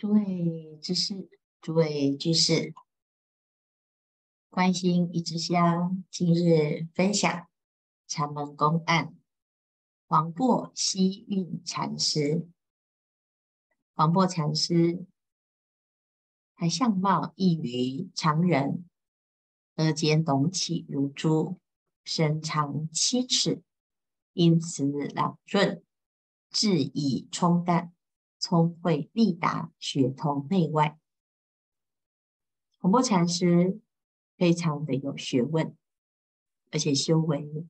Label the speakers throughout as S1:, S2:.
S1: 诸位居士，诸位居士，关心一枝香，今日分享禅门公案。黄檗希运禅师，黄檗禅师，他相貌异于常人，额间隆起如珠，身长七尺，因此朗润，智意冲淡。聪慧利达，学通内外。黄檗禅师非常的有学问，而且修为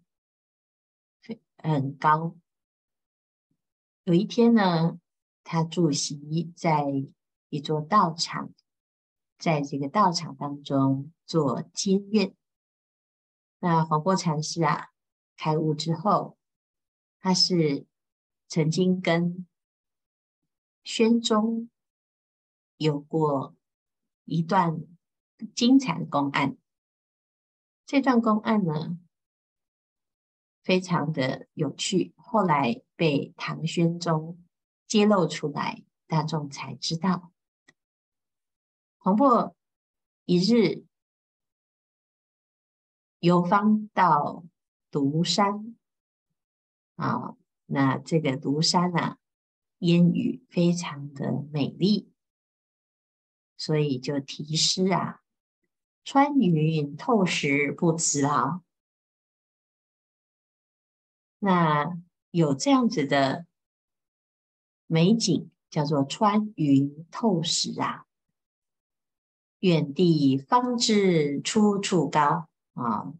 S1: 很高。有一天呢，他住席在一座道场，在这个道场当中做监院。那黄檗禅师啊，开悟之后，他是曾经跟宣宗有过一段精彩的公案，这段公案呢，非常的有趣，后来被唐宣宗揭露出来，大众才知道。黄渤一日游方到独山啊，那这个独山啊。烟雨非常的美丽，所以就题诗啊：“穿云透石不辞劳。”那有这样子的美景，叫做“穿云透石”啊。远地方知出处高啊，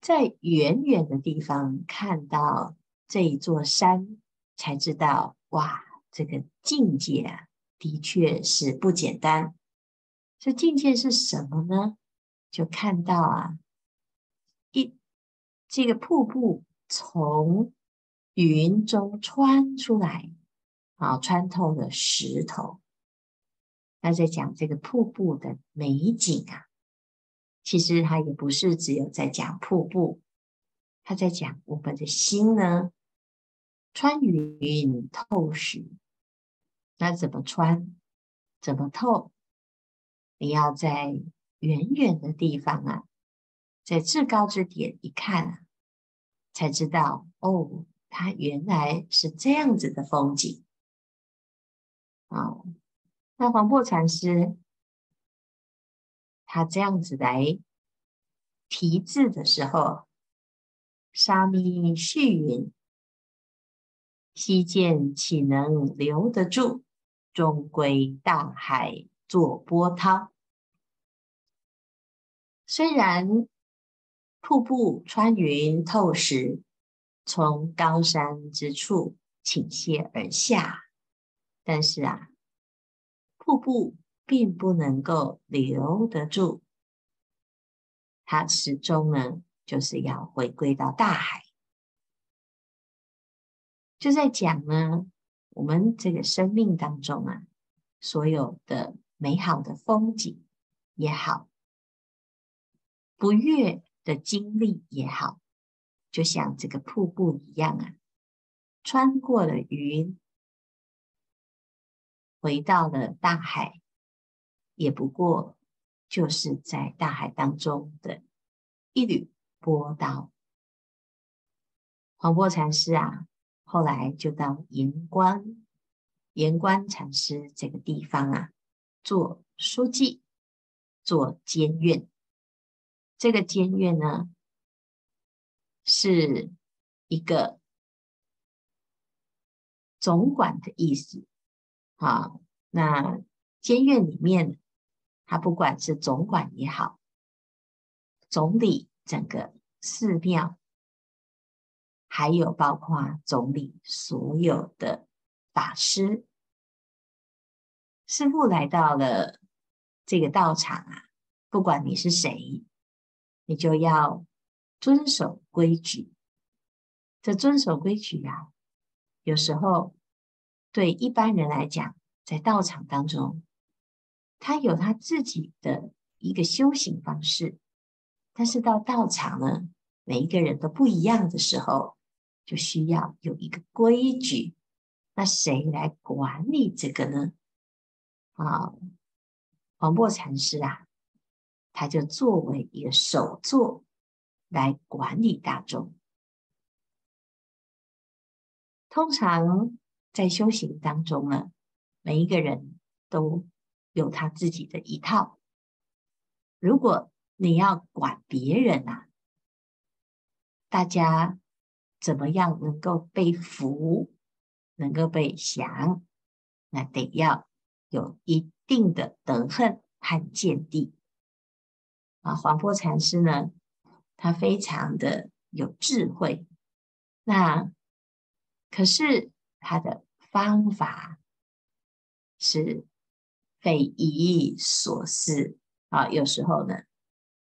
S1: 在远远的地方看到这一座山。才知道哇，这个境界啊，的确是不简单。这境界是什么呢？就看到啊，一这个瀑布从云中穿出来，啊，穿透了石头。那在讲这个瀑布的美景啊，其实它也不是只有在讲瀑布，它在讲我们的心呢。穿云透石，那怎么穿？怎么透？你要在远远的地方啊，在至高之点一看啊，才知道哦，它原来是这样子的风景。哦，那黄檗禅师他这样子来题字的时候，沙弥续云。西涧岂能留得住？终归大海作波涛。虽然瀑布穿云透石，从高山之处倾泻而下，但是啊，瀑布并不能够留得住，它始终呢，就是要回归到大海。就在讲呢，我们这个生命当中啊，所有的美好的风景也好，不悦的经历也好，就像这个瀑布一样啊，穿过了云，回到了大海，也不过就是在大海当中的一缕波涛。黄檗禅师啊。后来就到盐官，盐官禅师这个地方啊，做书记，做监院。这个监院呢，是一个总管的意思。啊，那监院里面，他不管是总管也好，总理整个寺庙。还有包括总理所有的法师，师父来到了这个道场啊，不管你是谁，你就要遵守规矩。这遵守规矩啊，有时候对一般人来讲，在道场当中，他有他自己的一个修行方式，但是到道场呢，每一个人都不一样的时候。就需要有一个规矩，那谁来管理这个呢？啊，黄檗禅师啊，他就作为一个首座来管理大众。通常在修行当中呢，每一个人都有他自己的一套。如果你要管别人啊，大家怎么样能够被服，能够被降，那得要有一定的德恨和见地啊。黄檗禅师呢，他非常的有智慧，那可是他的方法是匪夷所思。啊，有时候呢，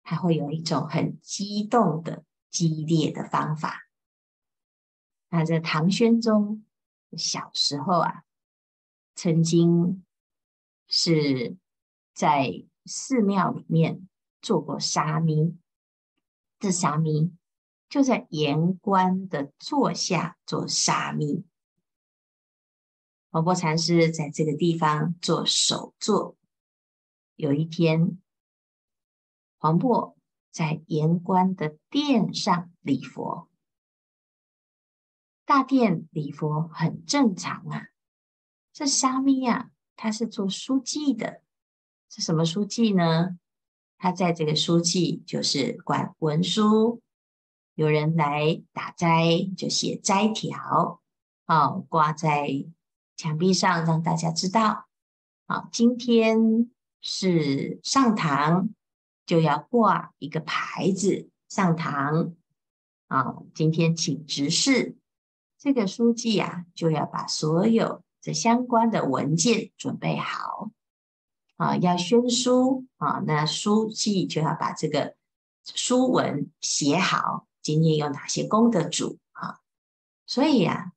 S1: 还会有一种很激动的、激烈的方法。那这唐玄宗小时候啊，曾经是在寺庙里面做过沙弥，这沙弥就在岩观的座下做沙弥。黄檗禅师在这个地方做首座，有一天。黄檗在岩观的殿上礼佛，大殿礼佛很正常啊。这沙弥啊，他是做书记的，是什么书记呢？他在这个书记就是管文书，有人来打斋就写斋条，哦，挂在墙壁上让大家知道。好，今天是上堂。就要挂一个牌子上堂啊！今天请执事，这个书记啊，就要把所有这相关的文件准备好啊，要宣书啊，那书记就要把这个书文写好，今天有哪些功德主啊？所以啊，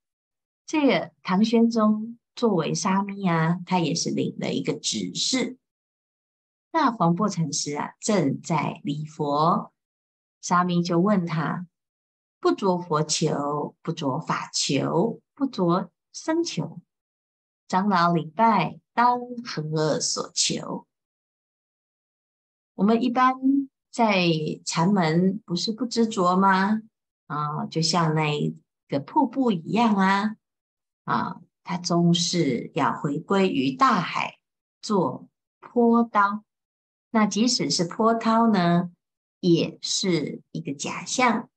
S1: 这个唐玄宗作为沙弥啊，他也是领了一个指示。那黄檗禅师啊，正在礼佛，沙弥就问他：不着佛求，不着法求，不着僧求，长老礼拜当何所求？我们一般在禅门不是不执着吗？啊，就像那个瀑布一样啊，啊，它终是要回归于大海，做波涛。那即使是波涛呢，也是一个假象，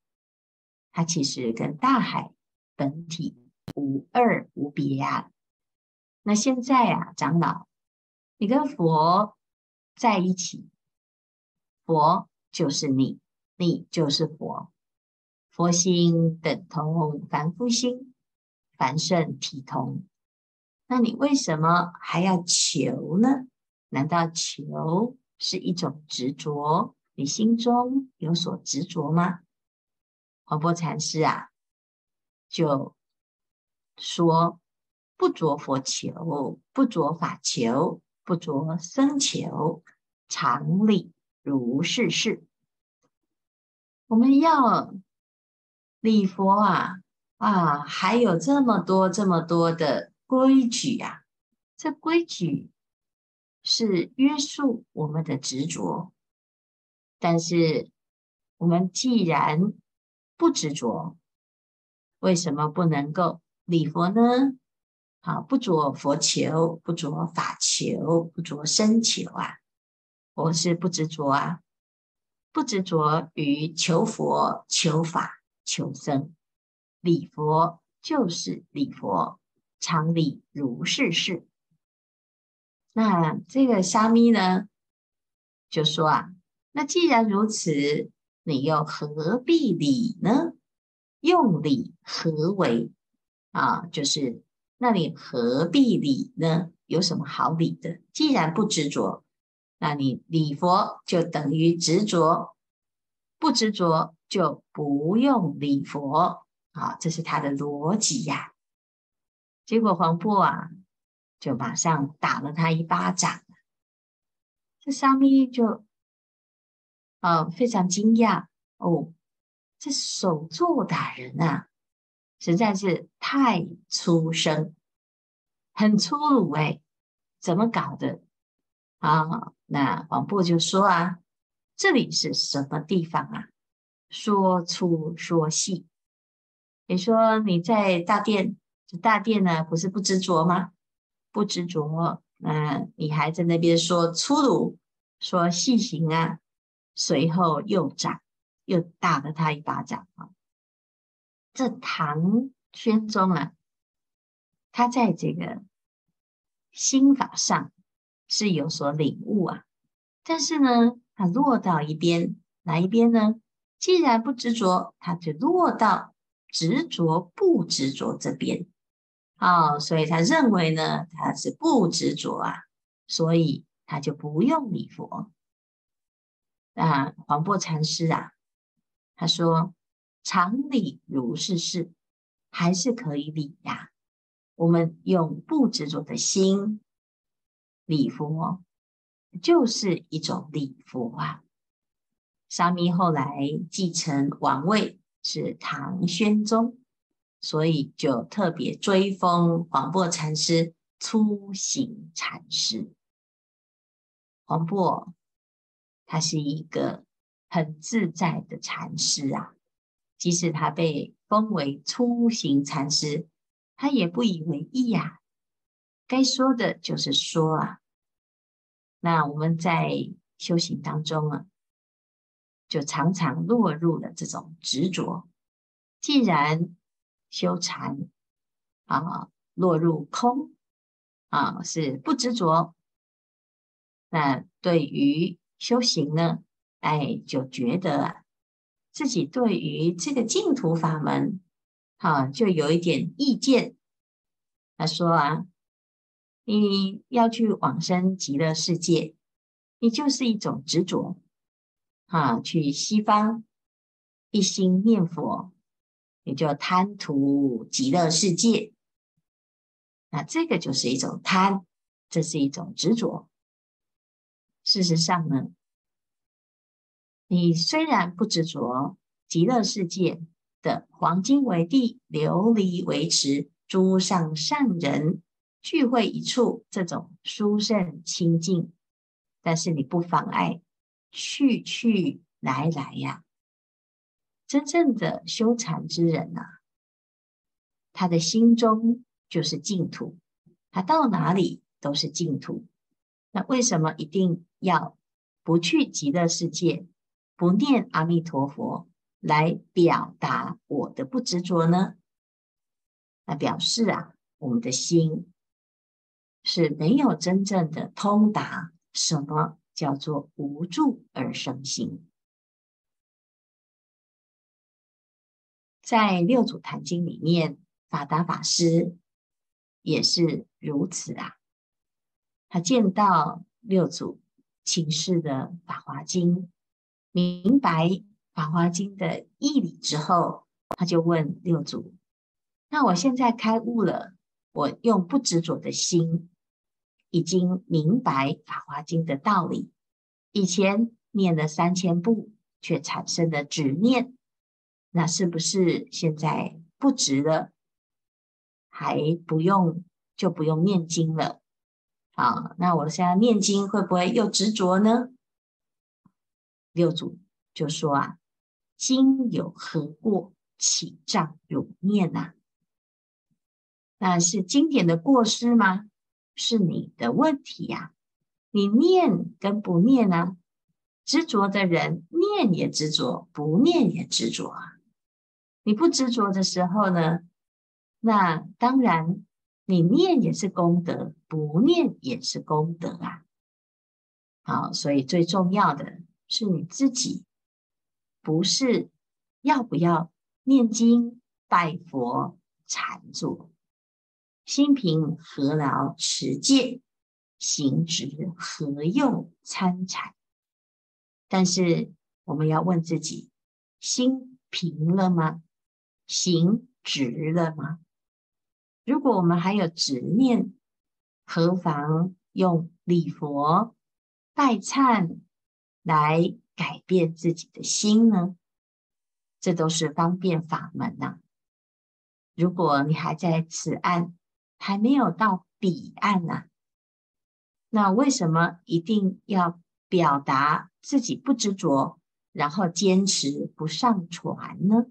S1: 它其实跟大海本体无二无别啊。那现在啊，长老，你跟佛在一起，佛就是你，你就是佛，佛心等同凡夫心，凡圣体同。那你为什么还要求呢？难道求？是一种执着，你心中有所执着吗？黄檗禅师啊，就说：不着佛求，不着法求，不着僧求，常理如是事。我们要礼佛啊啊，还有这么多这么多的规矩啊，这规矩。是约束我们的执着，但是我们既然不执着，为什么不能够礼佛呢？好，不着佛求，不着法求，不着僧求啊！我是不执着啊，不执着于求佛、求法、求僧，礼佛就是礼佛，常理如是事。那这个沙弥呢，就说啊，那既然如此，你又何必理呢？用理何为？啊，就是那你何必理呢？有什么好理的？既然不执着，那你礼佛就等于执着，不执着就不用礼佛。啊，这是他的逻辑呀。结果黄檗啊。就马上打了他一巴掌，这沙弥就啊、非常惊讶哦，这手座大人啊，实在是太粗生，很粗鲁哎，怎么搞的？啊，那黄檗就说啊，这里是什么地方啊？说粗说细，你说你在大殿，这大殿呢，不是不执着吗？不执着，嗯，你还在那边说粗鲁，说细行啊，随后又掌，又打了他一巴掌啊。这唐玄宗啊，他在这个心法上是有所领悟啊，但是呢，他落到一边，哪一边呢？既然不执着，他就落到执着不执着这边。哦，所以他认为呢，他是不执着啊，所以他就不用礼佛。那黄檗禅师啊，他说：“常理如是事，还是可以理呀。我们用不执着的心礼佛，就是一种礼佛啊。”沙弥后来继承王位，是唐宣宗。所以就特别追封黄檗禅师出行禅师。黄檗他是一个很自在的禅师啊，即使他被封为初行禅师，他也不以为意呀、啊。该说的就是说啊。那我们在修行当中啊，就常常落入了这种执着。既然修禅啊，落入空啊，是不执着。那对于修行呢，哎，就觉得啊，自己对于这个净土法门，啊，就有一点意见。他说啊，你要去往生极乐世界，你就是一种执着啊，去西方一心念佛。也就贪图极乐世界，那这个就是一种贪，这是一种执着。事实上呢，你虽然不执着极乐世界的黄金为地、琉璃为池、诸上善人聚会一处这种殊胜清净，但是你不妨碍去去来来呀。真正的修禅之人呐、啊，他的心中就是净土，他到哪里都是净土。那为什么一定要不去极乐世界，不念阿弥陀佛来表达我的不执着呢？那表示啊，我们的心是没有真正的通达什么叫做无助而生心。在《六祖坛经》里面，法达法师也是如此啊。他见到六祖请示的《法华经》，明白《法华经》的义理之后，他就问六祖：“那我现在开悟了，我用不执着的心，已经明白《法华经》的道理。以前念了三千部，却产生了执念。”那是不是现在不执了，还不用就不用念经了？啊，那我现在念经会不会又执着呢？六祖就说啊，经有何过，起障有念呐？那是经典的过失吗？是你的问题呀，你念跟不念呢？执着的人念也执着，不念也执着啊。你不执着的时候呢，那当然你念也是功德，不念也是功德啊。好，所以最重要的是你自己，不是要不要念经、拜佛、禅坐，心平何劳持戒，行止何用参禅？但是我们要问自己，心平了吗？行直了吗？如果我们还有执念，何妨用礼佛、拜忏来改变自己的心呢？这都是方便法门呐、啊。如果你还在此岸，还没有到彼岸呐、啊，那为什么一定要表达自己不执着，然后坚持不上船呢？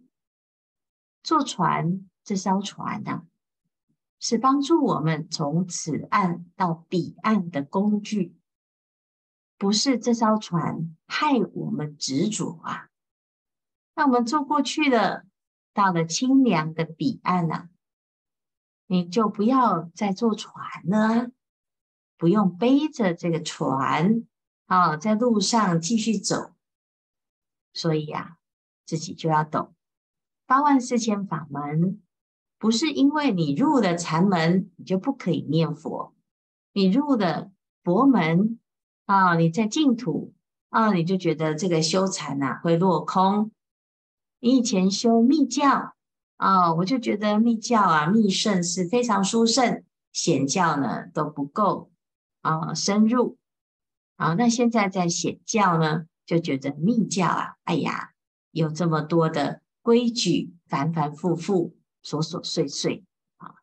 S1: 坐船，这艘船呐、啊，是帮助我们从此岸到彼岸的工具，不是这艘船害我们执着啊。那我们坐过去了，到了清凉的彼岸啊，你就不要再坐船了，不用背着这个船啊，在路上继续走。所以呀，自己就要懂。八万四千法门，不是因为你入了禅门，你就不可以念佛；你入了佛门啊，你在净土啊，你就觉得这个修禅呐会落空。你以前修密教啊，我就觉得密教啊、密圣是非常殊胜，显教呢都不够啊深入。啊，那现在在显教呢，就觉得密教啊，哎呀，有这么多的。规矩反反复复，琐琐碎碎啊！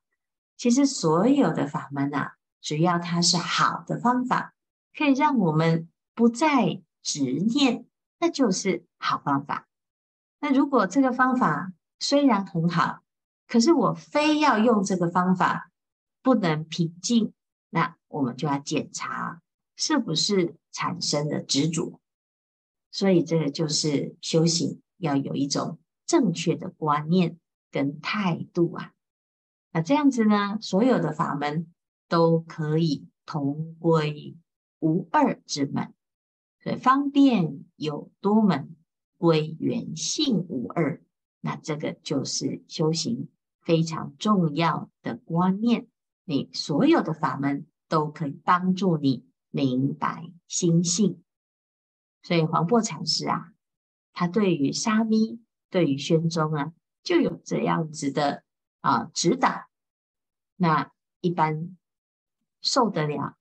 S1: 其实所有的法门啊，只要它是好的方法，可以让我们不再执念，那就是好方法。那如果这个方法虽然很好，可是我非要用这个方法不能平静，那我们就要检查是不是产生了执着。所以这个就是修行要有一种。正确的观念跟态度啊，那这样子呢，所有的法门都可以同归无二之门，所以方便有多门，归元性无二。那这个就是修行非常重要的观念。你所有的法门都可以帮助你明白心性。所以黄檗禅师啊，他对于沙弥。对于宣宗啊，就有这样子的啊指导，那一般受得了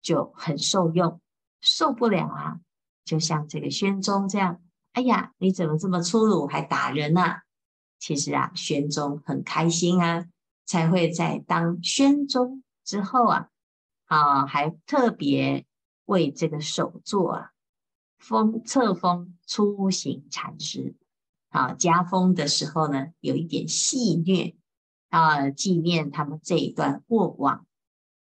S1: 就很受用，受不了啊，就像这个宣宗这样，哎呀，你怎么这么粗鲁，还打人啊？其实啊，宣宗很开心啊，才会在当宣宗之后啊，啊，还特别为这个首座啊封册封初行禅师。啊，加封的时候呢，有一点戏谑啊，纪念他们这一段过往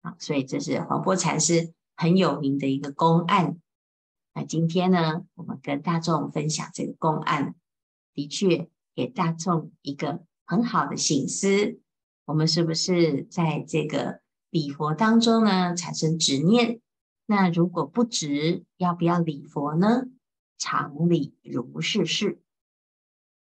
S1: 啊，所以这是黄檗禅师很有名的一个公案。那今天呢，我们跟大众分享这个公案，的确给大众一个很好的醒思：我们是不是在这个礼佛当中呢，产生执念？那如果不执，要不要礼佛呢？常理如是事。